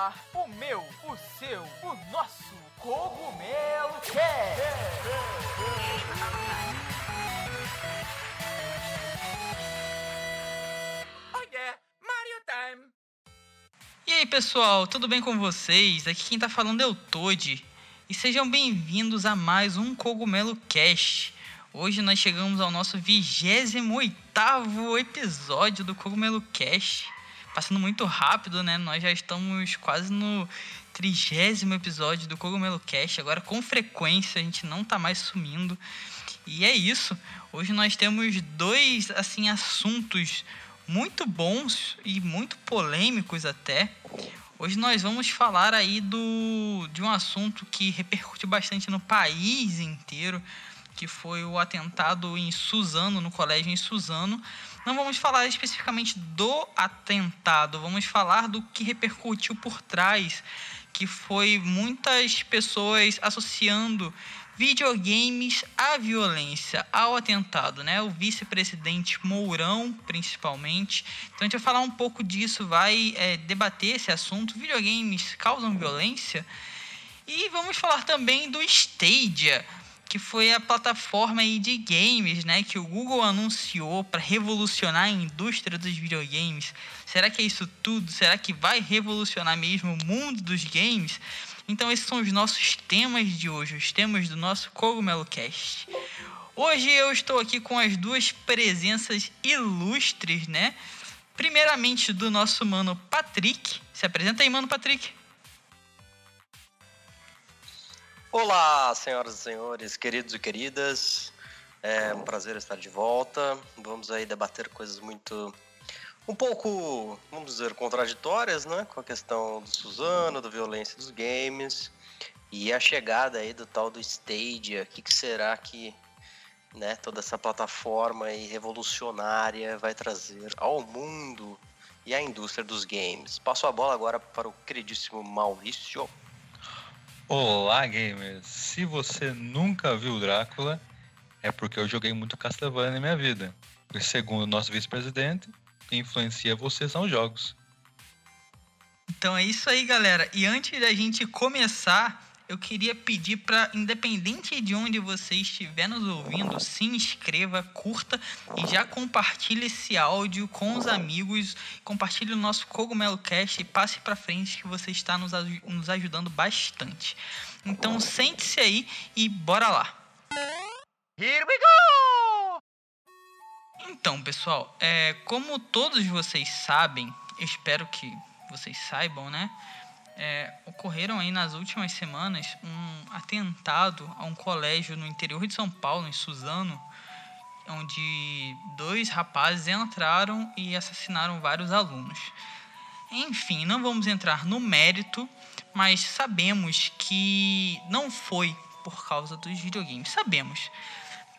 ar o meu, o seu, o nosso Cogumelo Cast. Oh yeah, Mario Time! E aí pessoal, tudo bem com vocês? Aqui quem tá falando é o Toad. E sejam bem-vindos a mais um Cogumelo Cast. Hoje nós chegamos ao nosso 28 episódio do Cogumelo Cast. Passando muito rápido, né? Nós já estamos quase no trigésimo episódio do Cogumelo Cast. Agora, com frequência, a gente não tá mais sumindo. E é isso. Hoje nós temos dois, assim, assuntos muito bons e muito polêmicos até. Hoje nós vamos falar aí do, de um assunto que repercutiu bastante no país inteiro, que foi o atentado em Suzano, no colégio em Suzano. Não vamos falar especificamente do atentado, vamos falar do que repercutiu por trás, que foi muitas pessoas associando videogames à violência, ao atentado, né? O vice-presidente Mourão, principalmente. Então a gente vai falar um pouco disso, vai é, debater esse assunto. Videogames causam violência? E vamos falar também do Stadia, que foi a plataforma de games, né, que o Google anunciou para revolucionar a indústria dos videogames. Será que é isso tudo? Será que vai revolucionar mesmo o mundo dos games? Então esses são os nossos temas de hoje, os temas do nosso Cogumelo Cast. Hoje eu estou aqui com as duas presenças ilustres, né? Primeiramente do nosso mano Patrick. Se apresenta aí, mano Patrick. Olá, senhoras e senhores, queridos e queridas. É um prazer estar de volta. Vamos aí debater coisas muito um pouco, vamos dizer, contraditórias, né, com a questão do Suzano, da violência dos games e a chegada aí do tal do Stadia. O que, que será que, né, toda essa plataforma aí revolucionária vai trazer ao mundo e à indústria dos games? Passo a bola agora para o queridíssimo Maurício. Olá, gamers! Se você nunca viu Drácula, é porque eu joguei muito Castlevania na minha vida. E segundo o nosso vice-presidente, influencia você são os jogos. Então é isso aí, galera. E antes da gente começar, eu queria pedir para, independente de onde você estiver nos ouvindo, se inscreva, curta e já compartilhe esse áudio com os amigos. Compartilhe o nosso Cogumelo Cast e passe para frente que você está nos, nos ajudando bastante. Então sente-se aí e bora lá. Here we go! Então, pessoal, é, como todos vocês sabem, espero que vocês saibam, né? É, ocorreram aí nas últimas semanas um atentado a um colégio no interior de São Paulo, em Suzano, onde dois rapazes entraram e assassinaram vários alunos. Enfim, não vamos entrar no mérito, mas sabemos que não foi por causa dos videogames, sabemos.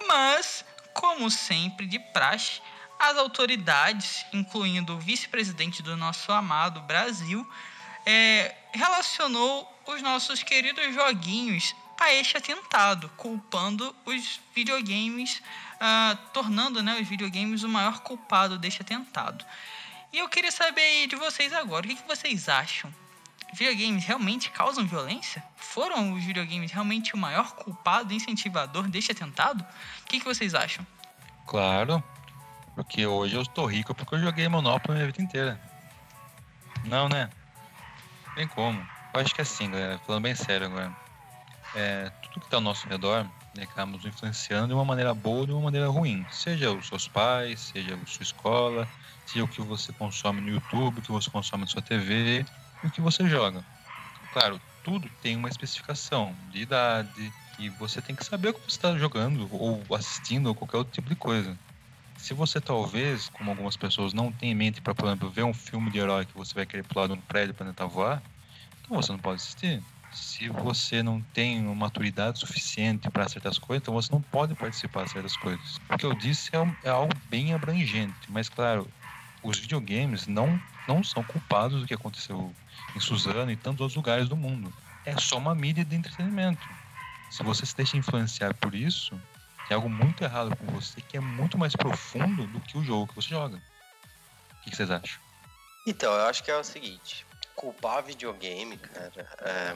Mas, como sempre de praxe, as autoridades, incluindo o vice-presidente do nosso amado Brasil, é, relacionou os nossos queridos joguinhos a este atentado, culpando os videogames, uh, tornando né, os videogames o maior culpado deste atentado. E eu queria saber de vocês agora, o que, que vocês acham? Videogames realmente causam violência? Foram os videogames realmente o maior culpado incentivador deste atentado? O que, que vocês acham? Claro, porque hoje eu estou rico porque eu joguei Monopoly a minha vida inteira. Não, né? Tem como. Eu acho que é assim, galera, falando bem sério agora. É, tudo que está ao nosso redor né, acaba nos influenciando de uma maneira boa ou de uma maneira ruim. Seja os seus pais, seja a sua escola, seja o que você consome no YouTube, o que você consome na sua TV o que você joga. Claro, tudo tem uma especificação de idade e você tem que saber o que você está jogando ou assistindo ou qualquer outro tipo de coisa. Se você talvez, como algumas pessoas, não tem em mente para, por exemplo, ver um filme de herói que você vai querer pular de um prédio para tentar voar, então você não pode assistir. Se você não tem uma maturidade suficiente para certas coisas, então você não pode participar de certas coisas. O que eu disse é, é algo bem abrangente, mas claro, os videogames não, não são culpados do que aconteceu em Suzano e tantos outros lugares do mundo. É só uma mídia de entretenimento. Se você se deixa influenciar por isso, tem algo muito errado com você que é muito mais profundo do que o jogo que você joga. O que vocês acham? Então, eu acho que é o seguinte: culpar videogame, cara, é,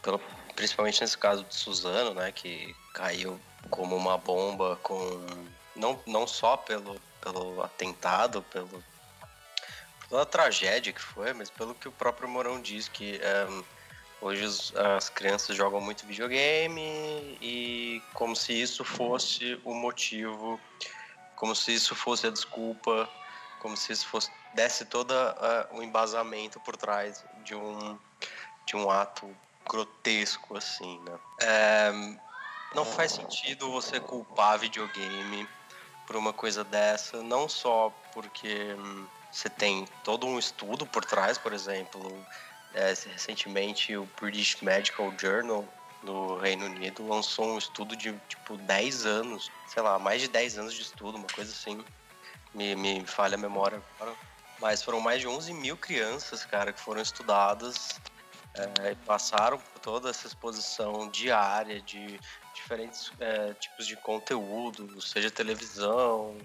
pelo, principalmente nesse caso de Suzano, né, que caiu como uma bomba com não, não só pelo, pelo atentado, pelo pela tragédia que foi, mas pelo que o próprio Morão diz que é, hoje as, as crianças jogam muito videogame e como se isso fosse o motivo, como se isso fosse a desculpa, como se isso fosse desse todo uh, o embasamento por trás de um de um ato grotesco assim, né? É, não faz sentido você culpar videogame por uma coisa dessa, não só porque hum, você tem todo um estudo por trás, por exemplo, é, recentemente o British Medical Journal do Reino Unido lançou um estudo de tipo 10 anos, sei lá, mais de 10 anos de estudo, uma coisa assim. Me, me falha a memória agora. Mas foram mais de 11 mil crianças, cara, que foram estudadas é, passaram por toda essa exposição diária de diferentes é, tipos de conteúdo, seja televisão,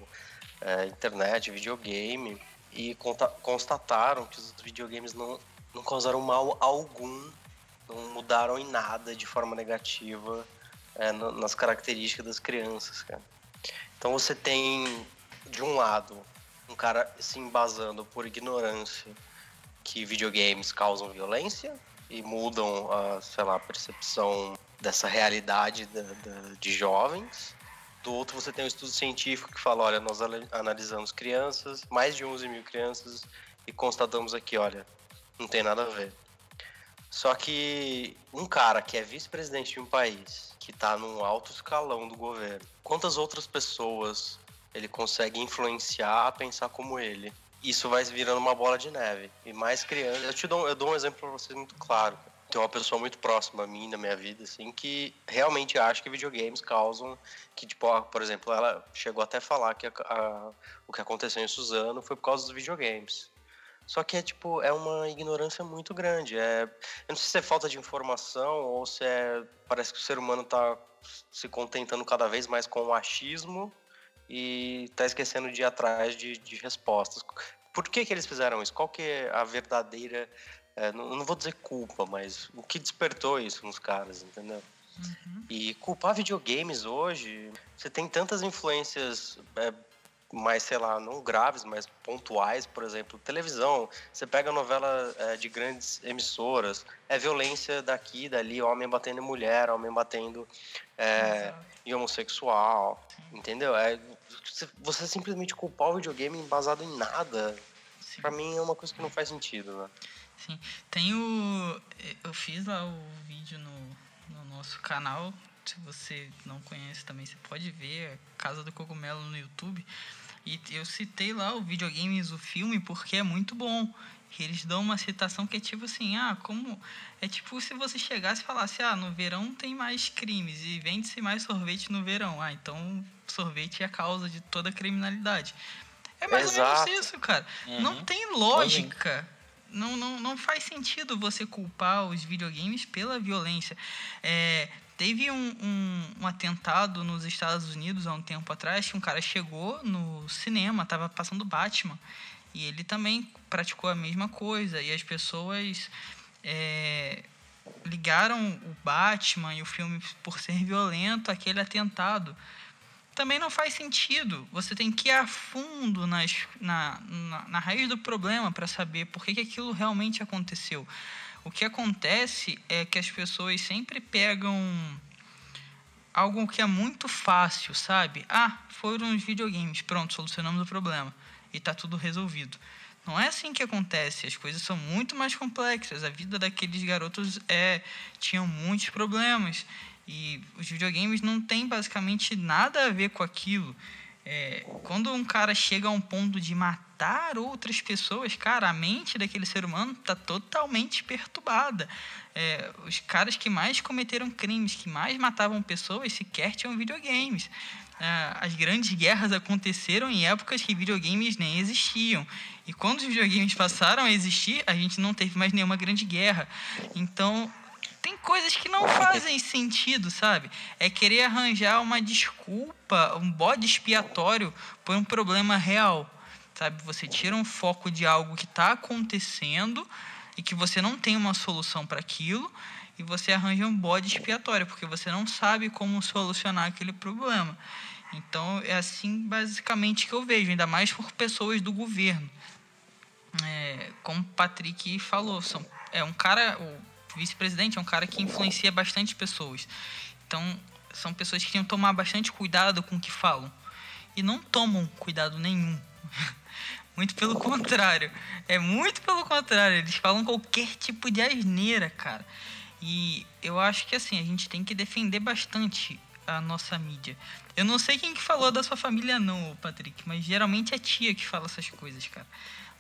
é, internet, videogame, e constataram que os videogames não, não causaram mal algum, não mudaram em nada de forma negativa é, nas características das crianças, cara. Então você tem, de um lado, um cara se embasando por ignorância que videogames causam violência, e mudam a, sei lá, a percepção dessa realidade da, da, de jovens. Do outro, você tem um estudo científico que fala: olha, nós analisamos crianças, mais de 11 mil crianças, e constatamos aqui: olha, não tem nada a ver. Só que um cara que é vice-presidente de um país, que está num alto escalão do governo, quantas outras pessoas ele consegue influenciar a pensar como ele? isso vai virando uma bola de neve. E mais crianças. Eu te dou, eu dou um exemplo para vocês muito claro. Tem uma pessoa muito próxima a mim, na minha vida, assim, que realmente acha que videogames causam. Que, tipo, por exemplo, ela chegou até a falar que a, a, o que aconteceu em Suzano foi por causa dos videogames. Só que é tipo, é uma ignorância muito grande. É, eu não sei se é falta de informação ou se é. Parece que o ser humano está se contentando cada vez mais com o achismo e está esquecendo de ir atrás de, de respostas. Por que, que eles fizeram isso? Qual que é a verdadeira, é, não, não, vou dizer culpa, mas o que despertou isso nos caras, entendeu? Uhum. E culpar videogames hoje, você tem tantas influências é, mais, sei lá, não graves, mas pontuais, por exemplo, televisão. Você pega novela é, de grandes emissoras, é violência daqui dali, homem batendo em mulher, homem batendo é, em homossexual, entendeu? É, você simplesmente culpar o videogame embasado em nada, pra mim é uma coisa que não faz sentido, né? Sim, tem o... Eu fiz lá o vídeo no, no nosso canal, se você não conhece também, você pode ver Casa do Cogumelo no YouTube. E eu citei lá o videogames, o filme, porque é muito bom. Eles dão uma citação que é tipo assim, ah, como. É tipo se você chegasse e falasse, ah, no verão tem mais crimes e vende-se mais sorvete no verão. Ah, então sorvete é a causa de toda a criminalidade. É mais Exato. ou menos isso, cara. Uhum. Não tem lógica. Não, não, não faz sentido você culpar os videogames pela violência. É, Teve um, um, um, atentado nos Estados Unidos há um tempo atrás que um cara chegou no cinema, estava passando Batman, e ele também praticou a mesma coisa. E as pessoas é, ligaram o Batman e o filme por ser violento aquele atentado. Também não faz sentido. Você tem que ir a fundo nas, na, na, na raiz do problema para saber por que, que aquilo realmente aconteceu. O que acontece é que as pessoas sempre pegam algo que é muito fácil, sabe? Ah, foram os videogames, pronto, solucionamos o problema e está tudo resolvido. Não é assim que acontece, as coisas são muito mais complexas. A vida daqueles garotos é tinham muitos problemas e os videogames não têm basicamente nada a ver com aquilo. É, quando um cara chega a um ponto de matar outras pessoas, cara, a mente daquele ser humano está totalmente perturbada. É, os caras que mais cometeram crimes, que mais matavam pessoas, sequer tinham videogames. É, as grandes guerras aconteceram em épocas que videogames nem existiam. E quando os videogames passaram a existir, a gente não teve mais nenhuma grande guerra. Então, tem coisas que não fazem sentido, sabe? É querer arranjar uma desculpa, um bode expiatório por um problema real, sabe? Você tira um foco de algo que está acontecendo e que você não tem uma solução para aquilo e você arranja um bode expiatório, porque você não sabe como solucionar aquele problema. Então é assim basicamente que eu vejo, ainda mais por pessoas do governo. É, como o Patrick falou, são, é um cara, o vice-presidente é um cara que influencia bastante pessoas. Então são pessoas que têm que tomar bastante cuidado com o que falam. E não tomam cuidado nenhum. Muito pelo contrário. É muito pelo contrário. Eles falam qualquer tipo de asneira, cara. E eu acho que assim, a gente tem que defender bastante a nossa mídia. Eu não sei quem que falou da sua família não, Patrick, mas geralmente é tia que fala essas coisas, cara.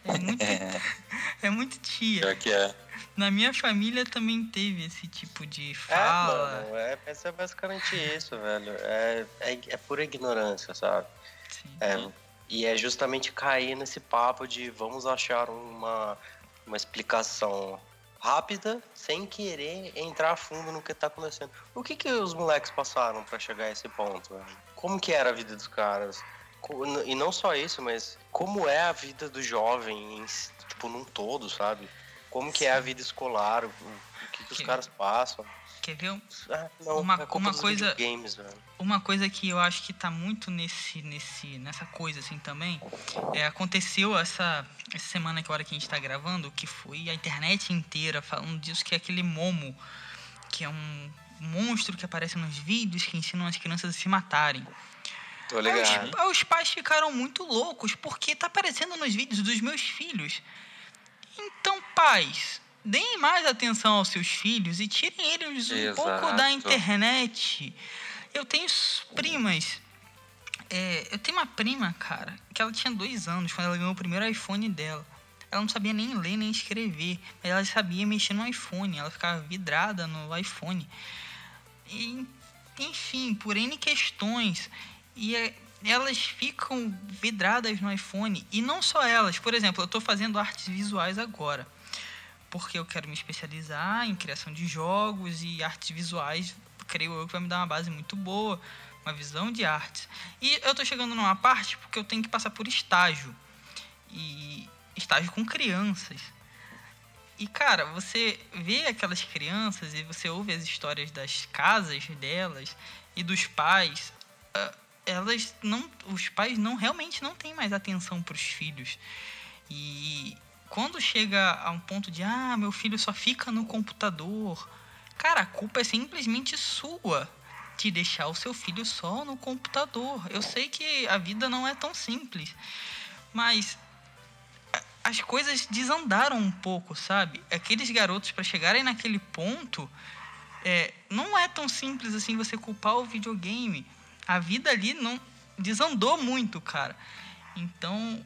É muito, é muito tia. Pior que é. Na minha família também teve esse tipo de É, fala. mano, é, mas é basicamente isso, velho. É, é, é pura ignorância, sabe? Sim. É, e é justamente cair nesse papo de vamos achar uma, uma explicação rápida, sem querer entrar a fundo no que tá acontecendo. O que que os moleques passaram pra chegar a esse ponto, velho? Como que era a vida dos caras? E não só isso, mas como é a vida do jovem, tipo, num todo, sabe? Como que é a vida escolar, o, que que os caras passam. Quer ver um- Ah, não, Uma- é uma coisa- velho. uma coisa que eu acho que tá muito nesse, nesse, nessa coisa assim também, é, aconteceu essa, essa semana que a hora que a gente tá gravando, que foi a internet inteira falando disso, que é aquele Momo, que é um monstro que aparece nos vídeos que ensinam as crianças a se matarem. Tô Aí ligado. os, aí os pais ficaram muito loucos, porque tá aparecendo nos vídeos dos meus filhos. Então, pais, deem mais atenção aos seus filhos e tirem eles um pouco da internet. Eu tenho primas. é, eu tenho uma prima, cara, que ela tinha dois anos quando ela ganhou o primeiro iPhone dela. Ela não sabia nem ler nem escrever, mas ela sabia mexer no iPhone. Ela ficava vidrada no iPhone. E, enfim, por N questões. E é, elas ficam vidradas no iPhone. E não só elas. Por exemplo, eu estou fazendo artes visuais agora. Porque eu quero me especializar em criação de jogos e artes visuais. Creio eu que vai me dar uma base muito boa. Uma visão de artes. E eu estou chegando numa parte porque eu tenho que passar por estágio. E estágio com crianças. E, cara, você vê aquelas crianças e você ouve as histórias das casas delas e dos pais. ah, Elas não. Os pais não realmente não têm mais atenção para os filhos. E quando chega a um ponto de ah, meu filho só fica no computador. Cara, a culpa é simplesmente sua de deixar o seu filho só no computador. Eu sei que a vida não é tão simples, mas as coisas desandaram um pouco, sabe? Aqueles garotos, para chegarem naquele ponto, é, não é tão simples assim você culpar o videogame. A vida ali não desandou muito, cara. Então,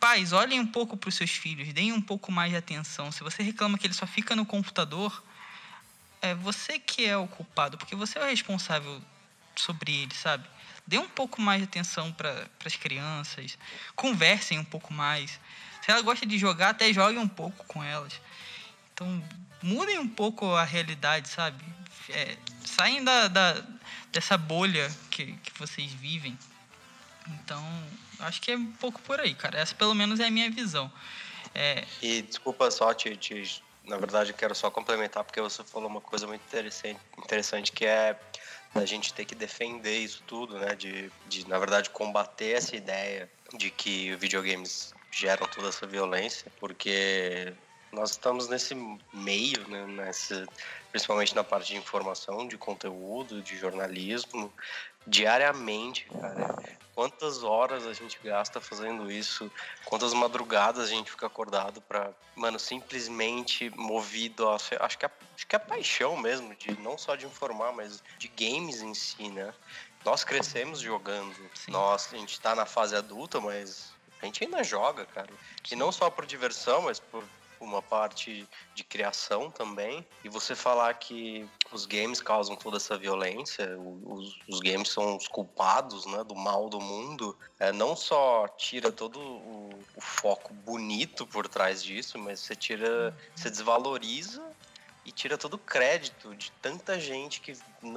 pais, olhem um pouco para os seus filhos, deem um pouco mais de atenção. Se você reclama que ele só fica no computador, é você que é o culpado, porque você é o responsável sobre ele, sabe? Dê um pouco mais de atenção para as crianças, conversem um pouco mais. Se ela gosta de jogar, até jogue um pouco com elas. Então, mudem um pouco a realidade, sabe? É, saem da, da, dessa bolha que, que vocês vivem. Então, acho que é um pouco por aí, cara. Essa, pelo menos, é a minha visão. É, E desculpa só, te, te- na verdade eu quero só complementar porque você falou uma coisa muito interessante, interessante que é a gente ter que defender isso tudo, né? De, de, na verdade, combater essa ideia de que videogames geram toda essa violência, porque nós estamos nesse meio, né? Nessa, principalmente na parte de informação, de conteúdo, de jornalismo, diariamente, cara. Quantas horas a gente gasta fazendo isso? Quantas madrugadas a gente fica acordado pra, mano, simplesmente movido a. Acho que é, acho que é paixão mesmo, de não só de informar, mas de games em si, né? Nós crescemos jogando. Sim. Nós, a gente tá na fase adulta, mas a gente ainda joga, cara. E não só por diversão, mas por uma parte de criação também. E você falar que os games causam toda essa violência, os, os games são os culpados né, do mal do mundo, é, não só tira todo o, o foco bonito por trás disso, mas você tira, você desvaloriza e tira todo o crédito de tanta gente que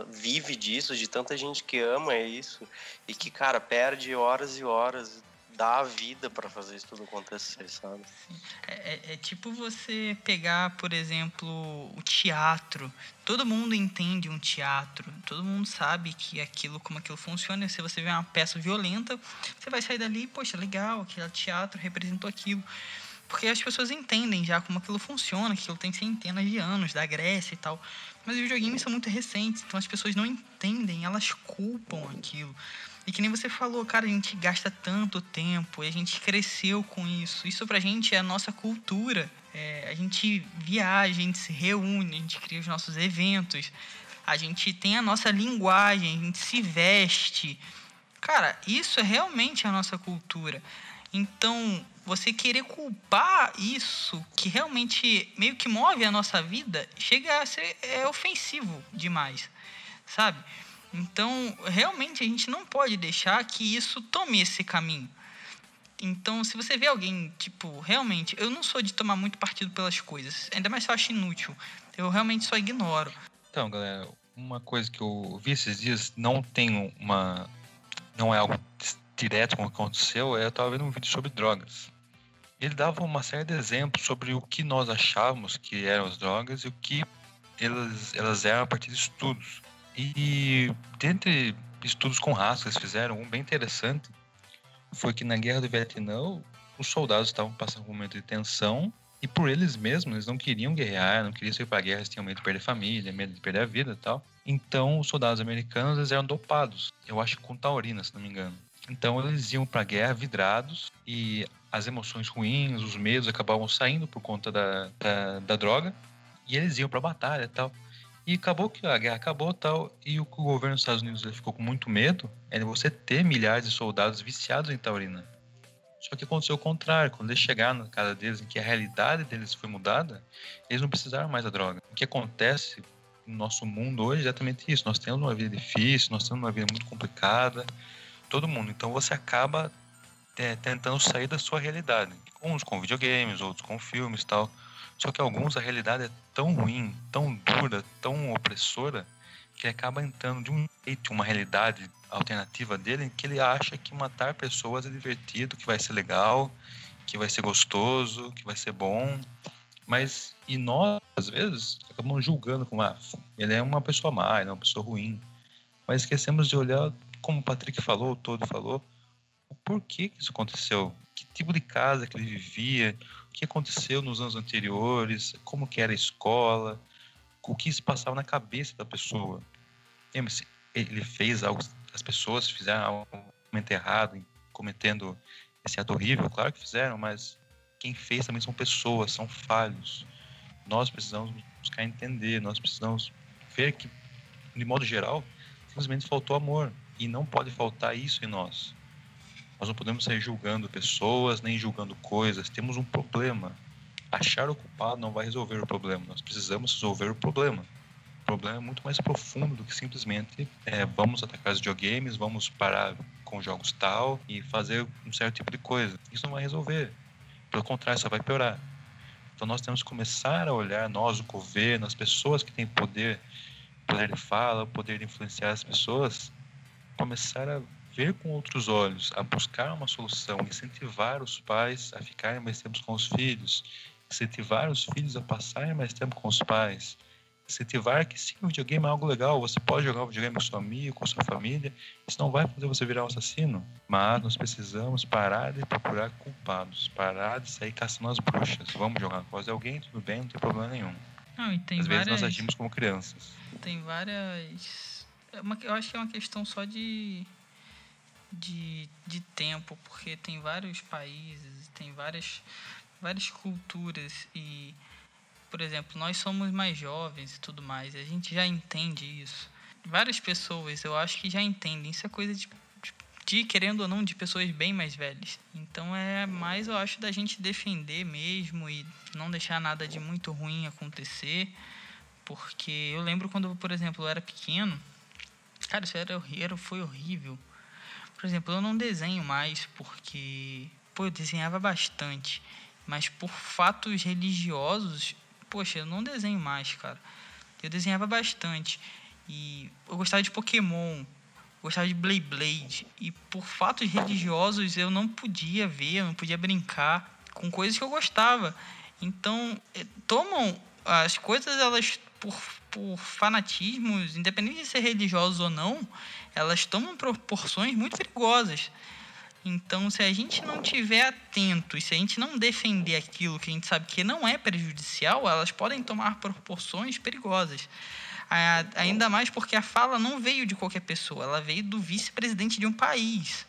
vive disso, de tanta gente que ama isso e que, cara, perde horas e horas dar a vida para fazer isso tudo acontecer, sabe? É, é, é, tipo você pegar, por exemplo, o teatro. Todo mundo entende um teatro, todo mundo sabe que aquilo, como aquilo funciona. Se você vê uma peça violenta, você vai sair dali, poxa, legal, aquele teatro representou aquilo. Porque as pessoas entendem já como aquilo funciona, que aquilo tem centenas de anos, da Grécia e tal. Mas os videogames são muito recentes, então as pessoas não entendem, elas culpam aquilo. E que nem você falou, cara, a gente gasta tanto tempo e a gente cresceu com isso. Isso pra gente é a nossa cultura. É, a gente viaja, a gente se reúne, a gente cria os nossos eventos, a gente tem a nossa linguagem, a gente se veste. Cara, isso é realmente a nossa cultura. Então, você querer culpar isso, que realmente meio que move a nossa vida, chega a ser é ofensivo demais, sabe? Então, realmente, a gente não pode deixar que isso tome esse caminho. Então, se você vê alguém, tipo, realmente, eu não sou de tomar muito partido pelas coisas, ainda mais se eu acho inútil. Eu realmente só ignoro. Então, galera, uma coisa que eu vi esses dias, não tem uma. Não é algo direto como aconteceu, é, eu estava vendo um vídeo sobre drogas. Ele dava uma série de exemplos sobre o que nós achávamos que eram as drogas e o que elas, elas eram a partir de estudos. E dentre estudos com raça que eles fizeram, um bem interessante foi que na guerra do Vietnã os soldados estavam passando por um momento de tensão e por eles mesmos, eles não queriam guerrear, não queriam sair para guerra, eles tinham medo de perder família, medo de perder a vida e tal. Então os soldados americanos eles eram dopados, eu acho com taurina, se não me engano. Então eles iam para a guerra vidrados e as emoções ruins, os medos acabavam saindo por conta da, da, da droga e eles iam para a batalha e tal. E acabou que a guerra acabou tal, e o, governo dos Estados Unidos ficou com muito medo é de você ter milhares de soldados viciados em taurina. Só que aconteceu o contrário, quando eles chegaram na casa deles, em que a realidade deles foi mudada, eles não precisaram mais da droga. O que acontece no nosso mundo hoje é exatamente isso. Nós temos uma vida difícil, nós temos uma vida muito complicada, todo mundo. Então você acaba é, tentando sair da sua realidade. Uns com videogames, outros com filmes e tal. Só que alguns a realidade é tão ruim, tão dura, tão opressora, que acaba entrando de um jeito, uma realidade alternativa dele, que ele acha que matar pessoas é divertido, que vai ser legal, que vai ser gostoso, que vai ser bom. Mas, e nós, às vezes, acabamos julgando como, ah, ele é uma pessoa má, ele é uma pessoa ruim. Mas esquecemos de olhar, como o Patrick falou, o Todo falou, o porquê que isso aconteceu, que tipo de casa que ele vivia, que aconteceu nos anos anteriores, como que era a escola, o que se passava na cabeça da pessoa. Ele fez algo, as pessoas fizeram algo errado, cometendo esse ato horrível, claro que fizeram, mas quem fez também são pessoas, são falhos. Nós precisamos buscar entender, nós precisamos ver que, de modo geral, simplesmente faltou amor. E não pode faltar isso em nós. Nós não podemos sair julgando pessoas, nem julgando coisas. Temos um problema. Achar o culpado não vai resolver o problema. Nós precisamos resolver o problema. O problema é muito mais profundo do que simplesmente é, vamos atacar os videogames, vamos parar com jogos tal e fazer um certo tipo de coisa. Isso não vai resolver. Pelo contrário, só vai piorar. Então nós temos que começar a olhar, nós, o governo, as pessoas que têm poder, poder de fala, poder de influenciar as pessoas, começar a ver com outros olhos, a buscar uma solução, incentivar os pais a ficarem mais tempo com os filhos, incentivar os filhos a passarem mais tempo com os pais, incentivar que sim, o videogame é algo legal, você pode jogar o videogame com seu amigo, com sua família, isso não vai fazer você virar um assassino, mas nós precisamos parar de procurar culpados, parar de sair caçando as bruxas. Vamos jogar com alguém, tudo bem, não tem problema nenhum. Não, Às várias... vezes nós agimos como crianças. Tem várias... É. Eu acho que é uma questão só de de, de tempo, porque tem vários países, tem várias, várias culturas e, por exemplo, nós somos mais jovens e tudo mais, a gente já entende isso. Várias pessoas, eu acho que já entendem. Isso é coisa de, de querendo ou não, de pessoas bem mais velhas. Então é mais, eu acho, da gente defender mesmo e não deixar nada de muito ruim acontecer. Porque eu lembro quando, por exemplo, eu era pequeno, cara, isso era, era, foi horrível por exemplo, eu não desenho mais porque, pô, eu desenhava bastante, mas por fatos religiosos, poxa, eu não desenho mais, cara. Eu desenhava bastante e eu gostava de Pokémon. gostava de Blade Blade. E por fatos religiosos eu não podia ver, eu não podia brincar com coisas que eu gostava. Então, eh, tomam as coisas, elas, por, por fanatismos, independente de ser religiosos ou não, elas tomam proporções muito perigosas. Então, se a gente não tiver atento e se a gente não defender aquilo que a gente sabe que não é prejudicial, elas podem tomar proporções perigosas. Ainda mais porque a fala não veio de qualquer pessoa, ela veio do vice-presidente de um país.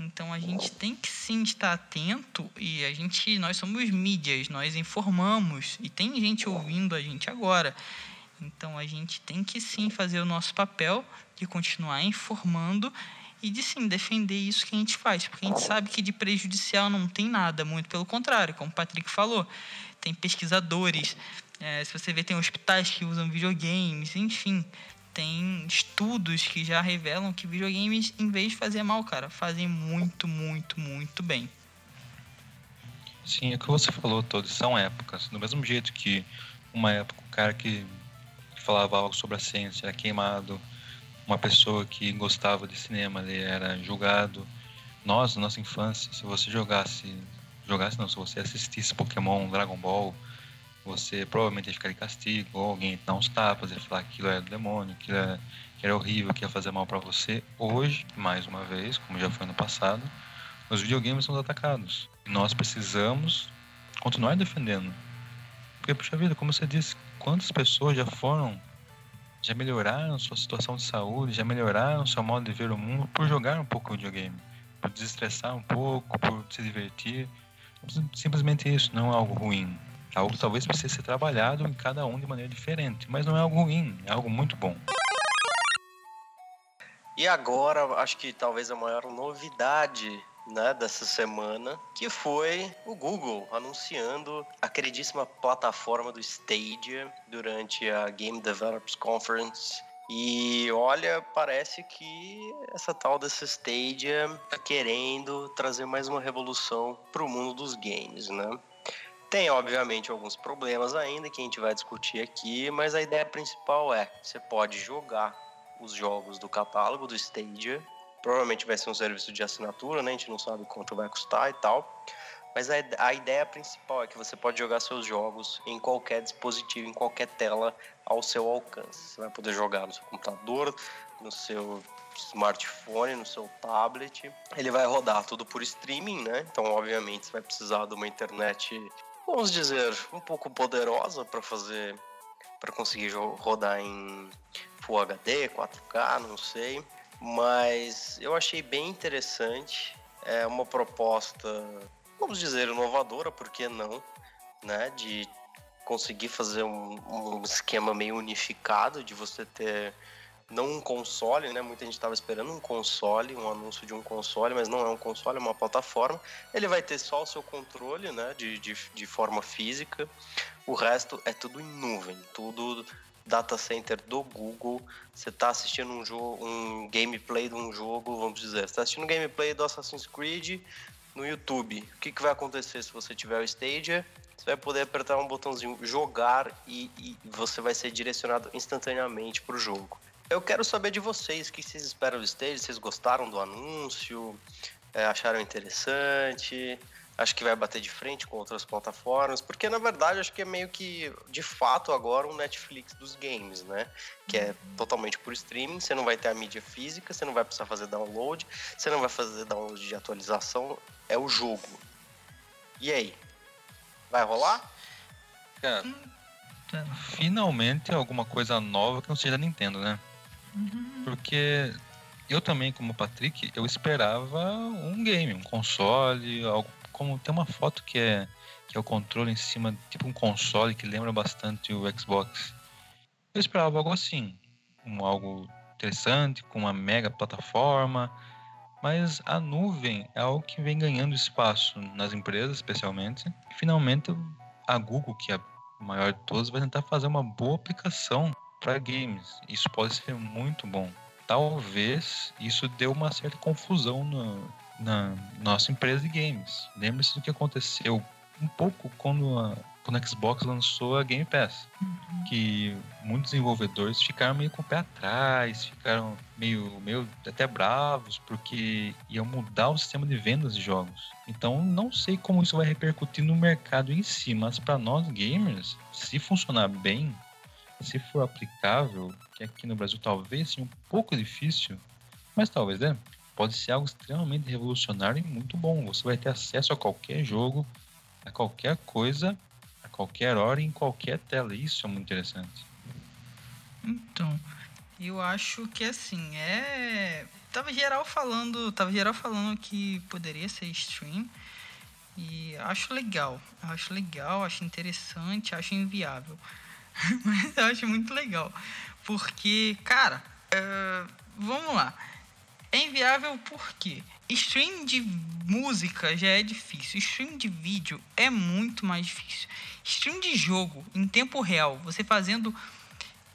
Então a gente tem que sim estar atento e a gente, nós somos mídias, nós informamos e tem gente ouvindo a gente agora. Então a gente tem que sim fazer o nosso papel de continuar informando e de sim defender isso que a gente faz, porque a gente sabe que de prejudicial não tem nada, muito pelo contrário, como o Patrick falou, tem pesquisadores, é, se você vê, tem hospitais que usam videogames, enfim, tem estudos que já revelam que videogames, em vez de fazer mal, cara, fazem muito, muito, muito bem. Sim, é o que você falou, todos são épocas. Do mesmo jeito que uma época o cara que, que falava algo sobre a ciência era queimado, uma pessoa que gostava de cinema ele era julgado. Nós, na nossa infância, se você jogasse, jogasse não, se você assistisse Pokémon, Dragon Ball, você provavelmente ia ficar de castigo, ou alguém dar uns tapas e falar que aquilo era do demônio, que era, que era horrível, que ia fazer mal para você. Hoje, mais uma vez, como já foi no passado, os videogames são atacados. E nós precisamos continuar defendendo. Porque, puxa vida, como você disse, quantas pessoas já foram, já melhoraram sua situação de saúde, já melhoraram seu modo de ver o mundo por jogar um pouco videogame, por desestressar um pouco, por se divertir. Simplesmente isso, não é algo ruim. É algo que talvez precise ser trabalhado em cada um de maneira diferente, mas não é algo ruim, é algo muito bom. E agora, acho que talvez a maior novidade né, dessa semana, que foi o Google anunciando a queridíssima plataforma do Stadia durante a Game Developers Conference. E olha, parece que essa tal dessa Stadia tá querendo trazer mais uma revolução para o mundo dos games, né? Tem, obviamente, alguns problemas ainda que a gente vai discutir aqui, mas a ideia principal é: você pode jogar os jogos do catálogo do Stadia. Provavelmente vai ser um serviço de assinatura, né? A gente não sabe quanto vai custar e tal. Mas a, a ideia principal é que você pode jogar seus jogos em qualquer dispositivo, em qualquer tela ao seu alcance. Você vai poder jogar no seu computador, no seu smartphone, no seu tablet. Ele vai rodar tudo por streaming, né? Então, obviamente, você vai precisar de uma internet vamos dizer, um pouco poderosa para fazer, para conseguir rodar em Full HD, 4K, não sei. Mas eu achei bem interessante. É uma proposta, vamos dizer, inovadora, por que não? Né? De conseguir fazer um, um esquema meio unificado, de você ter não um console, né? Muita gente estava esperando um console, um anúncio de um console, mas não é um console, é uma plataforma. Ele vai ter só o seu controle, né? De, de, de forma física. O resto é tudo em nuvem, tudo data center do Google. Você está assistindo um jogo, um gameplay de um jogo, vamos dizer, está assistindo gameplay do Assassin's Creed no YouTube. O que, que vai acontecer se você tiver o Stadia? Você vai poder apertar um botãozinho jogar e, e você vai ser direcionado instantaneamente para o jogo. Eu quero saber de vocês, o que vocês esperam do stage? Vocês gostaram do anúncio? É, acharam interessante? Acho que vai bater de frente com outras plataformas, porque na verdade acho que é meio que de fato agora um Netflix dos games, né? Que é totalmente por streaming, você não vai ter a mídia física, você não vai precisar fazer download, você não vai fazer download de atualização, é o jogo. E aí? Vai rolar? Cara, finalmente alguma coisa nova que não seja da Nintendo, né? Porque eu também, como Patrick, eu esperava um game, um console, algo como tem uma foto que é que é o controle em cima, tipo um console que lembra bastante o Xbox. Eu esperava algo assim, um algo interessante, com uma mega plataforma, mas a nuvem é algo que vem ganhando espaço nas empresas, especialmente. E finalmente a Google, que é a maior de todas, vai tentar fazer uma boa aplicação para games. Isso pode ser muito bom. Talvez isso deu uma certa confusão na, na nossa empresa de games. Lembre-se do que aconteceu um pouco quando a, quando a Xbox lançou a Game Pass. Uhum. que muitos desenvolvedores ficaram meio com o pé atrás, ficaram meio, meio até bravos, porque iam mudar o sistema de vendas de jogos. Então, não sei como isso vai repercutir no mercado em si, mas para nós gamers, se funcionar bem, se for aplicável, que aqui no Brasil talvez seja um pouco difícil, mas talvez, né? Pode ser algo extremamente revolucionário e muito bom. Você vai ter acesso a qualquer jogo, a qualquer coisa, a qualquer hora em qualquer tela. Isso é muito interessante. Então, eu acho que assim, é. Tava geral falando. Tava geral falando que poderia ser stream. E acho legal. Acho legal, acho interessante, acho inviável. Mas eu acho muito legal. Porque, cara, uh, vamos lá. É inviável porque stream de música já é difícil. Stream de vídeo é muito mais difícil. Stream de jogo em tempo real, você fazendo.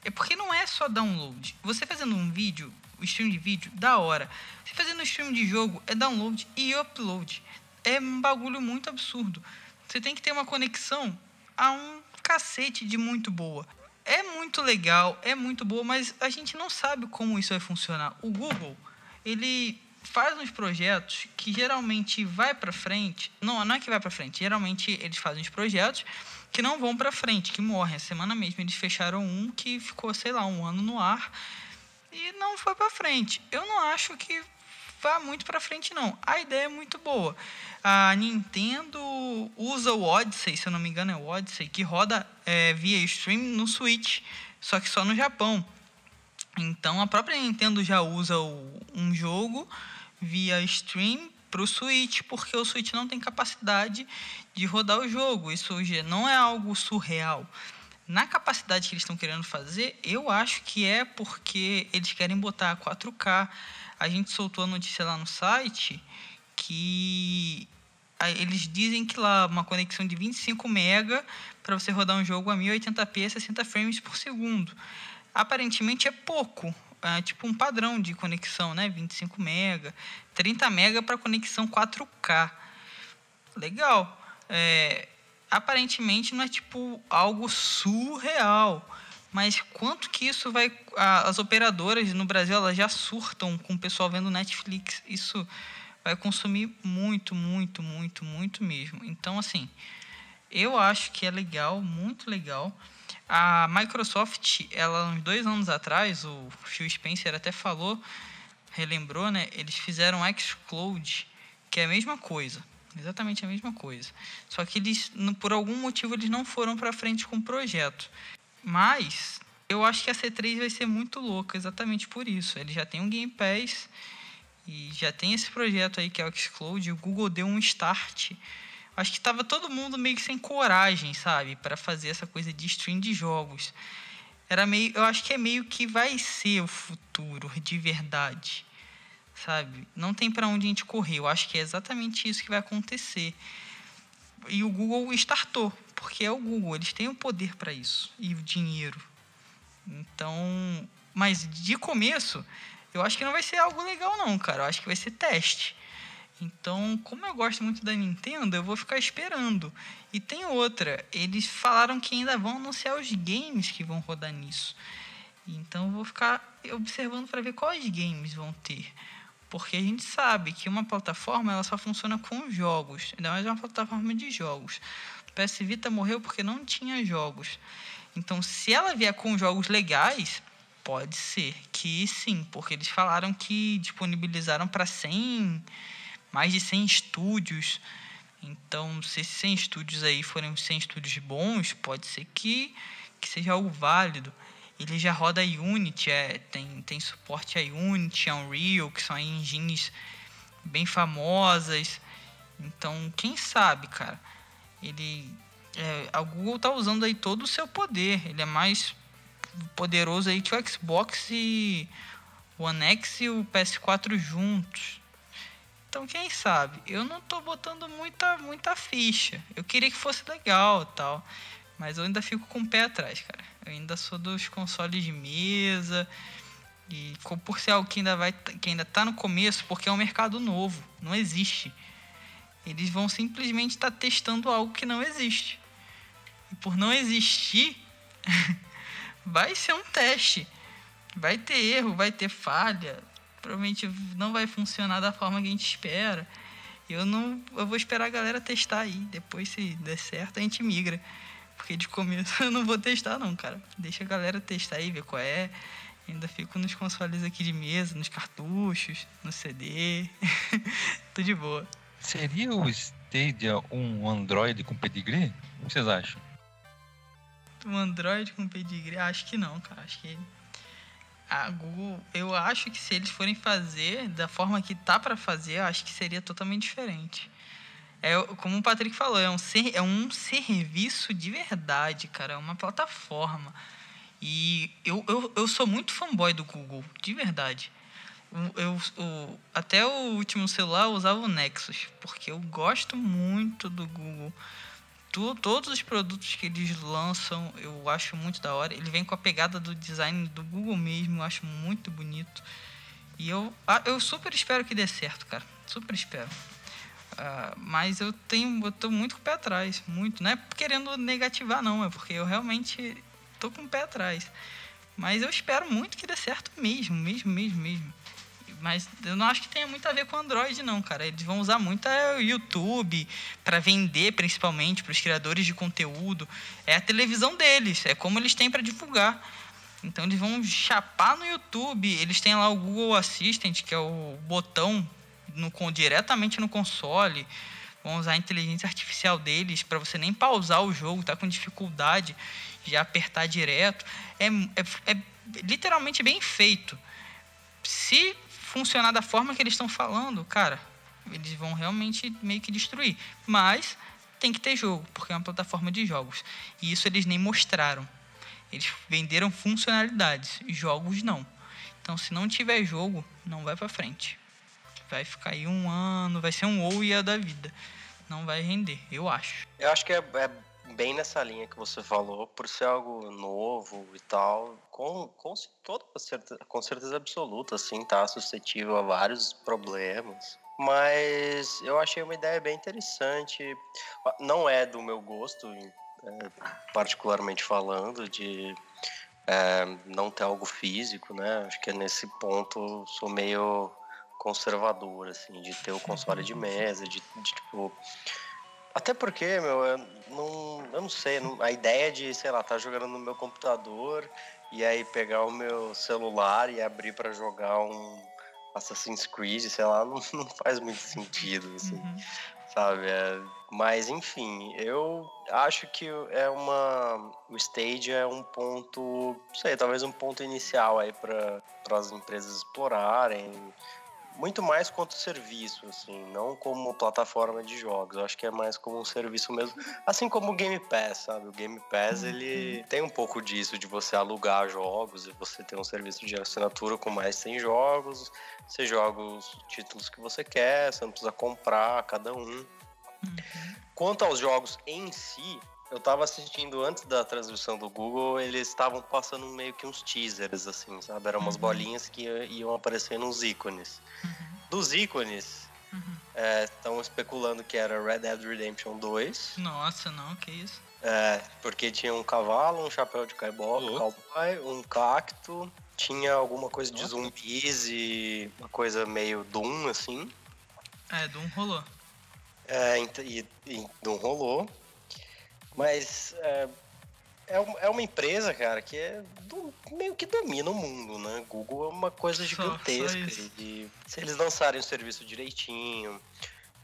É porque não é só download. Você fazendo um vídeo, o stream de vídeo, da hora. Você fazendo stream de jogo é download e upload. É um bagulho muito absurdo. Você tem que ter uma conexão a um cacete de muito boa. É muito legal, é muito boa, mas a gente não sabe como isso vai funcionar. O Google, ele faz uns projetos que geralmente vai para frente. Não, não é que vai para frente. Geralmente eles fazem uns projetos que não vão para frente, que morrem. A semana mesmo eles fecharam um que ficou, sei lá, um ano no ar e não foi para frente. Eu não acho que vá muito para frente não. A ideia é muito boa. A Nintendo usa o Odyssey, se eu não me engano é o Odyssey, que roda é, via stream no Switch, só que só no Japão. Então a própria Nintendo já usa o, um jogo via stream para o Switch, porque o Switch não tem capacidade de rodar o jogo. Isso não é algo surreal. Na capacidade que eles estão querendo fazer, eu acho que é porque eles querem botar 4K a gente soltou a notícia lá no site que eles dizem que lá uma conexão de 25 mega para você rodar um jogo a 1080p 60 frames por segundo. Aparentemente é pouco, é tipo um padrão de conexão, né? 25 mega, 30 mega para conexão 4K. Legal. É, aparentemente não é tipo algo surreal. Mas quanto que isso vai. As operadoras no Brasil elas já surtam com o pessoal vendo Netflix. Isso vai consumir muito, muito, muito, muito mesmo. Então, assim, eu acho que é legal, muito legal. A Microsoft, ela uns dois anos atrás, o Phil Spencer até falou, relembrou, né? Eles fizeram xCloud, que é a mesma coisa, exatamente a mesma coisa. Só que eles, por algum motivo, eles não foram para frente com o projeto. Mas eu acho que a C3 vai ser muito louca exatamente por isso. Ele já tem um Game Pass e já tem esse projeto aí que é o Xcloud. O Google deu um start. Acho que tava todo mundo meio que sem coragem, sabe, para fazer essa coisa de stream de jogos. Era meio, eu acho que é meio que vai ser o futuro de verdade, sabe? Não tem para onde a gente correr. Eu acho que é exatamente isso que vai acontecer. E o Google startou, porque é o Google, eles têm o poder para isso e o dinheiro. Então, mas de começo, eu acho que não vai ser algo legal não, cara. Eu acho que vai ser teste. Então, como eu gosto muito da Nintendo, eu vou ficar esperando. E tem outra, eles falaram que ainda vão anunciar os games que vão rodar nisso. Então, eu vou ficar observando para ver quais games vão ter. Porque a gente sabe que uma plataforma ela só funciona com jogos, ainda mais uma plataforma de jogos. PS Vita morreu porque não tinha jogos. Então, se ela vier com jogos legais, pode ser que sim, porque eles falaram que disponibilizaram para 100, mais de 100 estúdios. Então, se esses 100 estúdios aí forem 100 estúdios bons, pode ser que, que seja algo válido. Ele já roda Unity, é, tem, tem suporte a Unity, a Unreal, que são engines bem famosas. Então, quem sabe, cara? ele é, a Google tá usando aí todo o seu poder. Ele é mais poderoso aí que o Xbox e o One X e o PS4 juntos. Então quem sabe? Eu não tô botando muita muita ficha. Eu queria que fosse legal, tal, mas eu ainda fico com o pé atrás, cara. Eu ainda sou dos consoles de mesa e por ser algo que ainda vai que ainda tá no começo, porque é um mercado novo, não existe. Eles vão simplesmente estar tá testando algo que não existe. E por não existir, vai ser um teste. Vai ter erro, vai ter falha. Provavelmente não vai funcionar da forma que a gente espera. Eu não, eu vou esperar a galera testar aí. Depois, se der certo, a gente migra. Porque de começo eu não vou testar, não, cara. Deixa a galera testar aí, ver qual é. Ainda fico nos consoles aqui de mesa, nos cartuchos, no CD. Tudo de boa. Seria o Stadia um Android com pedigree? O que vocês acham? Um Android com pedigree? Acho que não, cara. Acho que a Google, eu acho que se eles forem fazer da forma que tá para fazer, eu acho que seria totalmente diferente. É, como o Patrick falou, é um, ser, é um serviço de verdade, cara. É uma plataforma. E eu, eu, eu sou muito fanboy do Google, de verdade. Eu, eu, até o último celular eu usava o Nexus, porque eu gosto muito do Google. Tu, todos os produtos que eles lançam eu acho muito da hora. Ele vem com a pegada do design do Google mesmo, eu acho muito bonito. E eu, eu super espero que dê certo, cara. Super espero. Uh, mas eu tenho, eu tô muito com o pé atrás, muito. Não é querendo negativar, não, é porque eu realmente tô com o pé atrás. Mas eu espero muito que dê certo mesmo, mesmo, mesmo, mesmo. Mas eu não acho que tenha muito a ver com Android, não, cara. Eles vão usar muito o YouTube para vender, principalmente, para os criadores de conteúdo. É a televisão deles, é como eles têm para divulgar. Então eles vão chapar no YouTube. Eles têm lá o Google Assistant, que é o botão no, diretamente no console. Vão usar a inteligência artificial deles para você nem pausar o jogo, tá com dificuldade, já apertar direto. É, é, é literalmente bem feito. Se funcionar da forma que eles estão falando, cara, eles vão realmente meio que destruir. Mas tem que ter jogo, porque é uma plataforma de jogos. E isso eles nem mostraram. Eles venderam funcionalidades, jogos não. Então, se não tiver jogo, não vai para frente vai ficar aí um ano, vai ser um ou ia da vida. Não vai render, eu acho. Eu acho que é, é bem nessa linha que você falou, por ser algo novo e tal, com, com, toda certeza, com certeza absoluta, assim, tá suscetível a vários problemas. Mas eu achei uma ideia bem interessante. Não é do meu gosto, é, particularmente falando, de é, não ter algo físico, né? Acho que nesse ponto sou meio conservador, assim, de ter o console de mesa, de, de tipo. Até porque, meu, eu não, eu não sei, a ideia de, sei lá, tá jogando no meu computador e aí pegar o meu celular e abrir para jogar um Assassin's Creed, sei lá, não, não faz muito sentido, assim, uhum. sabe? É, mas, enfim, eu acho que é uma. O stage é um ponto, sei, talvez um ponto inicial aí para as empresas explorarem muito mais quanto serviço, assim, não como plataforma de jogos. Eu acho que é mais como um serviço mesmo, assim como o Game Pass, sabe? O Game Pass uhum. ele tem um pouco disso de você alugar jogos e você ter um serviço de assinatura com mais 100 jogos. Você joga os títulos que você quer, você não precisa comprar cada um. Uhum. Quanto aos jogos em si, eu tava assistindo antes da transmissão do Google, eles estavam passando meio que uns teasers, assim, sabe? Eram umas uhum. bolinhas que iam aparecendo uns ícones. Uhum. Dos ícones, estão uhum. é, especulando que era Red Dead Redemption 2. Nossa, não, que isso? É, porque tinha um cavalo, um chapéu de cowboy, um cacto, tinha alguma coisa de Nossa. zumbis e uma coisa meio Doom, assim. É, Doom rolou. É, e, e Doom rolou. Mas é, é, é uma empresa, cara, que é do, meio que domina o mundo, né? Google é uma coisa gigantesca. Só, só e, se eles lançarem o serviço direitinho,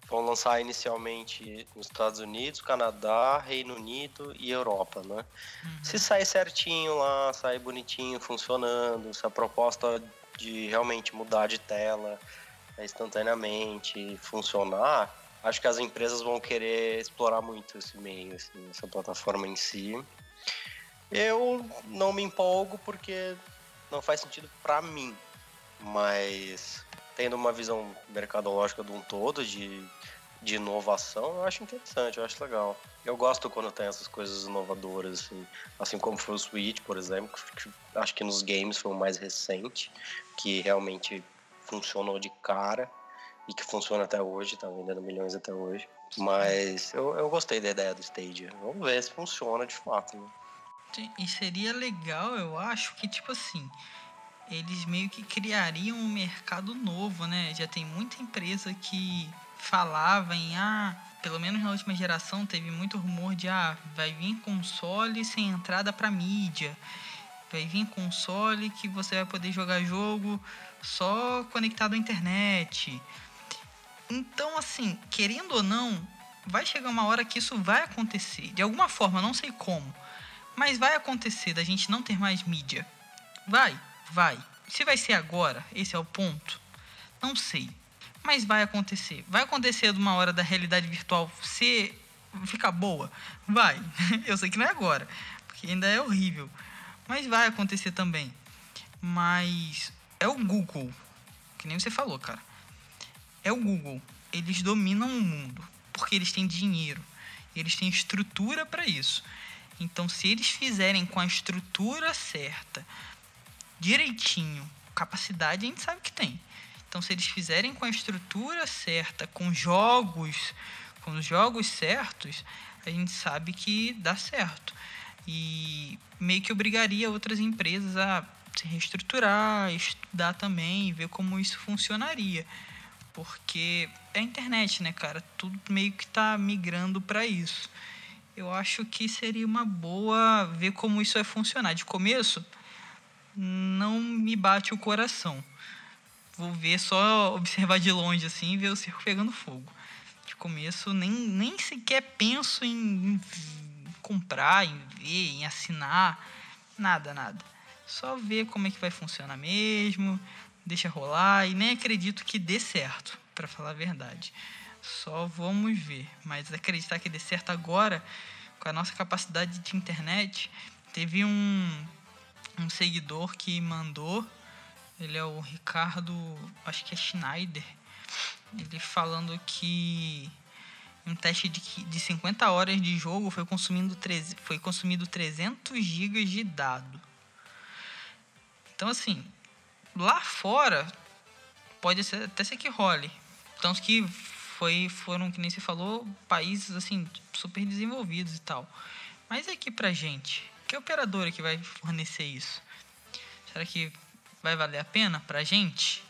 vão lançar inicialmente nos Estados Unidos, Canadá, Reino Unido e Europa, né? Uhum. Se sair certinho lá, sair bonitinho, funcionando, se a proposta de realmente mudar de tela instantaneamente funcionar, acho que as empresas vão querer explorar muito esse meio, assim, essa plataforma em si. Eu não me empolgo porque não faz sentido para mim, mas tendo uma visão mercadológica de um todo, de, de inovação, eu acho interessante, eu acho legal. Eu gosto quando tem essas coisas inovadoras, assim, assim como foi o Switch, por exemplo, que acho que nos games foi o mais recente, que realmente funcionou de cara e que funciona até hoje, tá vendendo milhões até hoje. Mas eu, eu gostei da ideia do Stadia. Vamos ver se funciona de fato. Né? E seria legal, eu acho, que tipo assim, eles meio que criariam um mercado novo, né? Já tem muita empresa que falava em ah, pelo menos na última geração teve muito rumor de ah, vai vir console sem entrada para mídia. Vai vir console que você vai poder jogar jogo só conectado à internet. Então, assim, querendo ou não, vai chegar uma hora que isso vai acontecer. De alguma forma, não sei como. Mas vai acontecer da gente não ter mais mídia. Vai, vai. Se vai ser agora, esse é o ponto. Não sei. Mas vai acontecer. Vai acontecer de uma hora da realidade virtual ser ficar boa? Vai. Eu sei que não é agora, porque ainda é horrível. Mas vai acontecer também. Mas é o Google, que nem você falou, cara. É o Google. Eles dominam o mundo porque eles têm dinheiro. Eles têm estrutura para isso. Então, se eles fizerem com a estrutura certa, direitinho, capacidade a gente sabe que tem. Então, se eles fizerem com a estrutura certa, com jogos, com os jogos certos, a gente sabe que dá certo. E meio que obrigaria outras empresas a se reestruturar, estudar também, ver como isso funcionaria. Porque é a internet, né, cara? Tudo meio que tá migrando para isso. Eu acho que seria uma boa ver como isso vai funcionar. De começo, não me bate o coração. Vou ver só observar de longe assim ver o circo pegando fogo. De começo, nem, nem sequer penso em, em comprar, em ver, em assinar. Nada, nada. Só ver como é que vai funcionar mesmo, deixa rolar e nem acredito que dê certo, para falar a verdade. Só vamos ver. Mas acreditar que dê certo agora, com a nossa capacidade de internet, teve um, um seguidor que mandou, ele é o Ricardo, acho que é Schneider, ele falando que um teste de, de 50 horas de jogo foi consumindo, foi consumido 300 GB de dado. Então, assim, lá fora pode ser, até ser que role. Tanto que foi, foram, que nem você falou, países assim, super desenvolvidos e tal. Mas aqui pra gente, que operadora que vai fornecer isso? Será que vai valer a pena pra gente?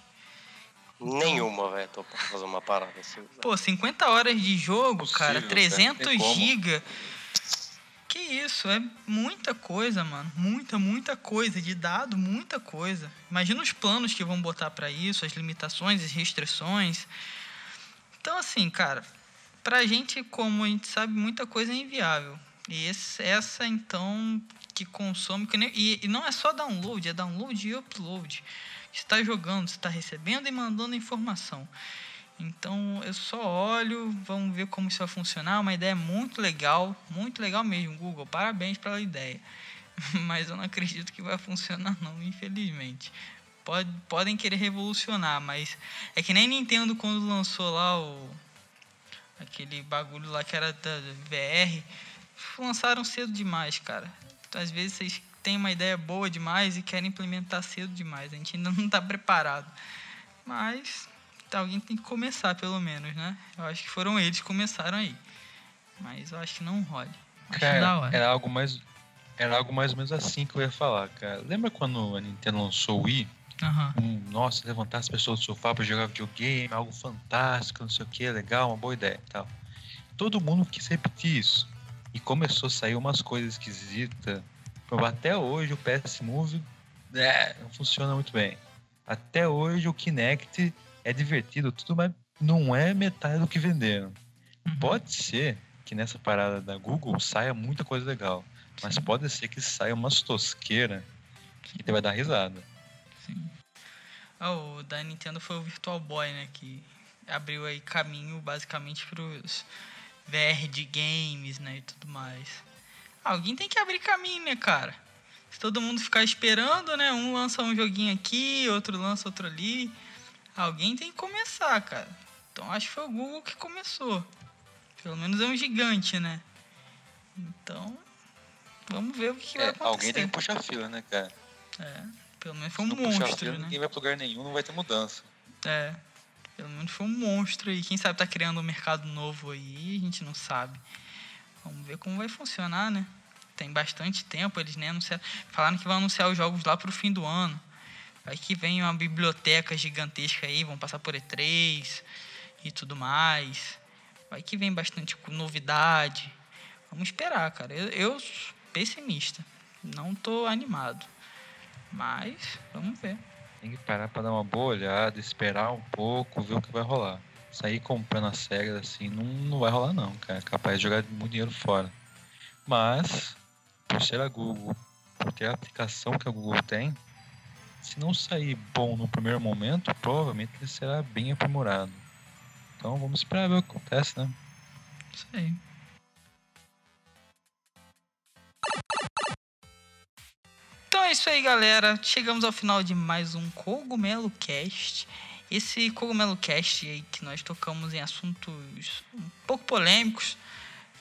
Nenhuma, velho. Tô pra fazer uma parada assim. Pô, 50 horas de jogo, Possível, cara, cara, 300 tem como. GB. Que isso, é muita coisa, mano. Muita, muita coisa. De dado, muita coisa. Imagina os planos que vão botar pra isso, as limitações, as restrições. Então, assim, cara, pra gente, como a gente sabe, muita coisa é inviável. E esse, essa, então, que consome. Que nem, e, e não é só download, é download e upload. Você está jogando, você está recebendo e mandando informação. Então eu só olho, vamos ver como isso vai funcionar. Uma ideia muito legal, muito legal mesmo, Google. Parabéns pela ideia. Mas eu não acredito que vai funcionar, não, infelizmente. Pode, podem querer revolucionar, mas é que nem Nintendo quando lançou lá o. aquele bagulho lá que era da VR. Lançaram cedo demais, cara. Então, às vezes vocês têm uma ideia boa demais e querem implementar cedo demais. A gente ainda não está preparado. Mas alguém tem que começar, pelo menos, né? Eu acho que foram eles que começaram aí. Mas eu acho que não da Cara, era algo mais. Era algo mais ou menos assim que eu ia falar, cara. Lembra quando a Nintendo lançou o Wii? Aham. Um, nossa, levantar as pessoas do sofá pra jogar videogame, algo fantástico, não sei o que, legal, uma boa ideia tal. Todo mundo quis repetir isso. E começou a sair umas coisas esquisitas. Até hoje o PS Move é, não funciona muito bem. Até hoje o Kinect é divertido, tudo, mas não é metade do que venderam. Uhum. Pode ser que nessa parada da Google saia muita coisa legal. Mas Sim. pode ser que saia umas tosqueiras que você vai dar risada. Sim. Ah, o da Nintendo foi o Virtual Boy, né? Que abriu aí caminho basicamente pros VR de games, né? E tudo mais. Alguém tem que abrir caminho, né, cara? Se todo mundo ficar esperando, né? Um lança um joguinho aqui, outro lança outro ali. Alguém tem que começar, cara. Então acho que foi o Google que começou. Pelo menos é um gigante, né? Então, vamos ver o que, que vai É, acontecer. alguém tem que puxar a fila, né, cara? É, pelo menos foi um não puxar a monstro, fila, né? ninguém vai pra lugar nenhum, não vai ter mudança. É. Pelo menos foi um monstro aí. Quem sabe tá criando um mercado novo aí, a gente não sabe. Vamos ver como vai funcionar, né? tem bastante tempo, eles nem anunciaram, falaram que vão anunciar os jogos lá pro fim do ano. Vai que vem uma biblioteca gigantesca aí, vão passar por E3 e tudo mais. Vai que vem bastante novidade. Vamos esperar, cara. Eu, eu pessimista. Não tô animado. Mas vamos ver. Tem que parar pra dar uma boa olhada, esperar um pouco, ver o que vai rolar. Sair comprando as cegas assim não, não vai rolar não, cara. É capaz de jogar muito dinheiro fora. Mas, por ser a Google, por ter a aplicação que a Google tem, se não sair bom no primeiro momento, provavelmente ele será bem aprimorado. Então vamos esperar ver o que acontece, né? Isso aí. Então é isso aí, galera. Chegamos ao final de mais um Cogumelo Cast. Esse Cogumelo Cast aí que nós tocamos em assuntos um pouco polêmicos.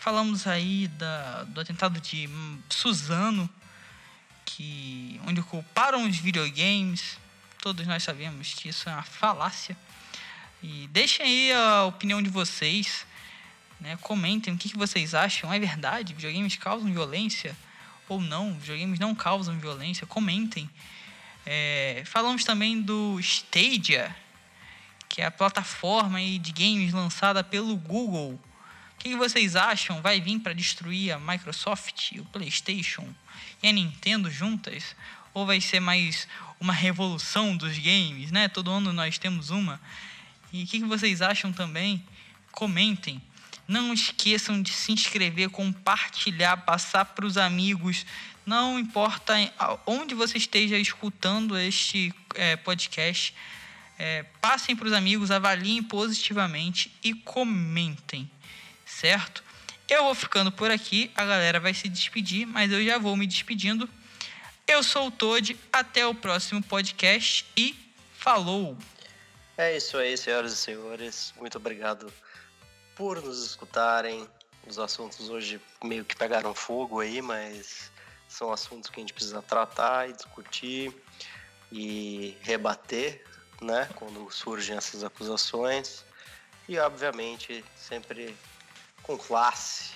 Falamos aí da, do atentado de Suzano, que onde culparam os videogames. Todos nós sabemos que isso é uma falácia. E deixem aí a opinião de vocês. Né? Comentem o que, vocês acham. É verdade? Videogames causam violência? Ou não? Videogames não causam violência? Comentem. É, falamos também do Stadia, que é a plataforma de games lançada pelo Google. O que, vocês acham? Vai vir para destruir a Microsoft, o PlayStation e a Nintendo juntas? Ou vai ser mais uma revolução dos games, né? Todo ano nós temos uma. E o que, que vocês acham também? Comentem. Não esqueçam de se inscrever, compartilhar, passar para os amigos. Não importa onde você esteja escutando este é, podcast, é, passem para os amigos, avaliem positivamente e comentem, certo? Eu vou ficando por aqui, a galera vai se despedir, mas eu já vou me despedindo. Eu sou o Toad, até o próximo podcast e falou! É isso aí, senhoras e senhores. Muito obrigado por nos escutarem. Os assuntos hoje meio que pegaram fogo aí, mas são assuntos que a gente precisa tratar e discutir e rebater, né, quando surgem essas acusações. E obviamente sempre com classe.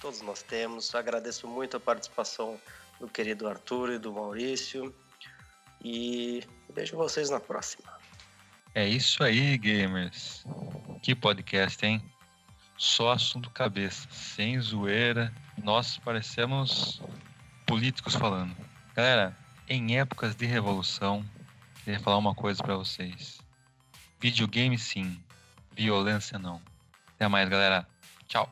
Todos nós temos. Agradeço muito a participação do querido Arthur e do Maurício. E vejo vocês na próxima. É isso aí, gamers. Que podcast, hein? Só assunto cabeça, sem zoeira. Nós parecemos políticos falando. Galera, em épocas de revolução, queria falar uma coisa para vocês. Videogame sim, violência não. Até mais, galera. Tchau.